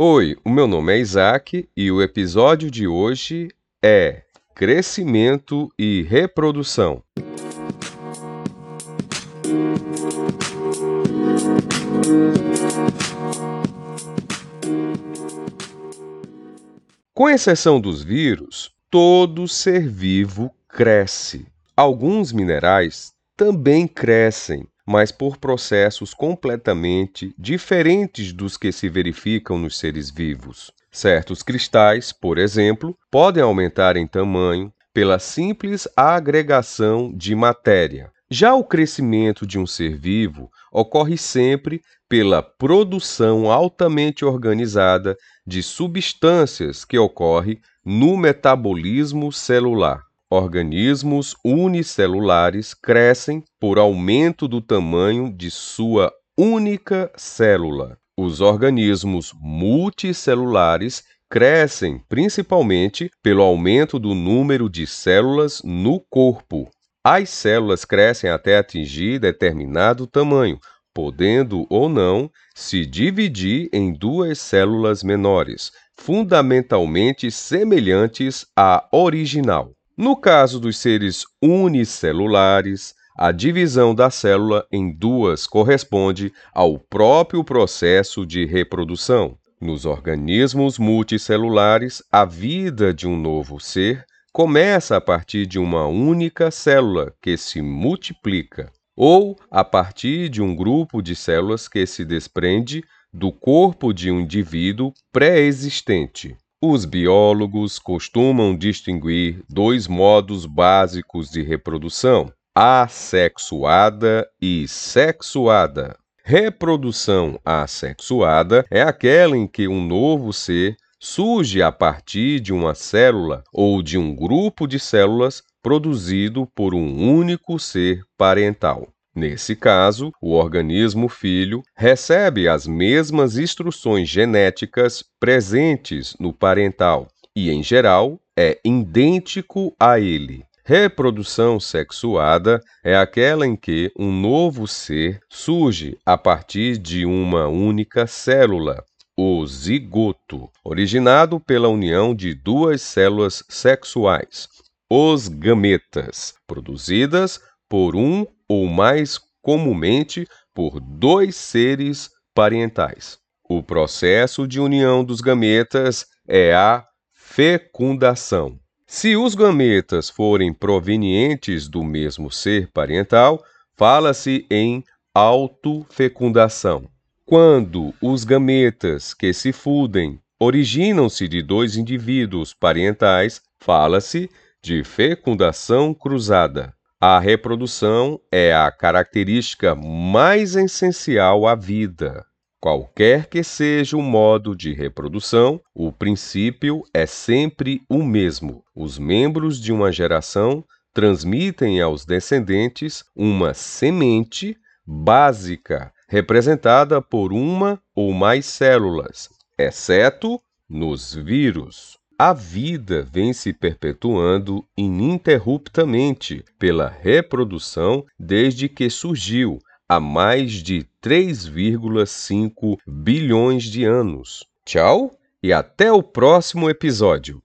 Oi, o meu nome é Isaac e o episódio de hoje é Crescimento e Reprodução. Com exceção dos vírus, todo ser vivo cresce. Alguns minerais também crescem, mas por processos completamente diferentes dos que se verificam nos seres vivos. Certos cristais, por exemplo, podem aumentar em tamanho pela simples agregação de matéria. Já o crescimento de um ser vivo ocorre sempre pela produção altamente organizada de substâncias que ocorre no metabolismo celular. Organismos unicelulares crescem por aumento do tamanho de sua única célula. Os organismos multicelulares crescem principalmente pelo aumento do número de células no corpo. As células crescem até atingir determinado tamanho, podendo ou não se dividir em duas células menores, fundamentalmente semelhantes à original. No caso dos seres unicelulares, a divisão da célula em duas corresponde ao próprio processo de reprodução. Nos organismos multicelulares, a vida de um novo ser começa a partir de uma única célula que se multiplica, ou a partir de um grupo de células que se desprende do corpo de um indivíduo pré-existente. Os biólogos costumam distinguir dois modos básicos de reprodução: assexuada e sexuada. Reprodução assexuada é aquela em que um novo ser surge a partir de uma célula ou de um grupo de células produzido por um único ser parental. Nesse caso, o organismo filho recebe as mesmas instruções genéticas presentes no parental e, em geral, é idêntico a ele. Reprodução sexuada é aquela em que um novo ser surge a partir de uma única célula, o zigoto, originado pela união de duas células sexuais, os gametas, produzidas por um ou mais comumente por dois seres parentais. O processo de união dos gametas é a fecundação. Se os gametas forem provenientes do mesmo ser parental, fala-se em autofecundação. Quando os gametas que se fudem originam-se de dois indivíduos parentais, fala-se de fecundação cruzada. A reprodução é a característica mais essencial à vida. Qualquer que seja o modo de reprodução, o princípio é sempre o mesmo. Os membros de uma geração transmitem aos descendentes uma semente básica, representada por uma ou mais células, exceto nos vírus. A vida vem se perpetuando ininterruptamente pela reprodução desde que surgiu, há mais de 3,5 bilhões de anos. Tchau e até o próximo episódio.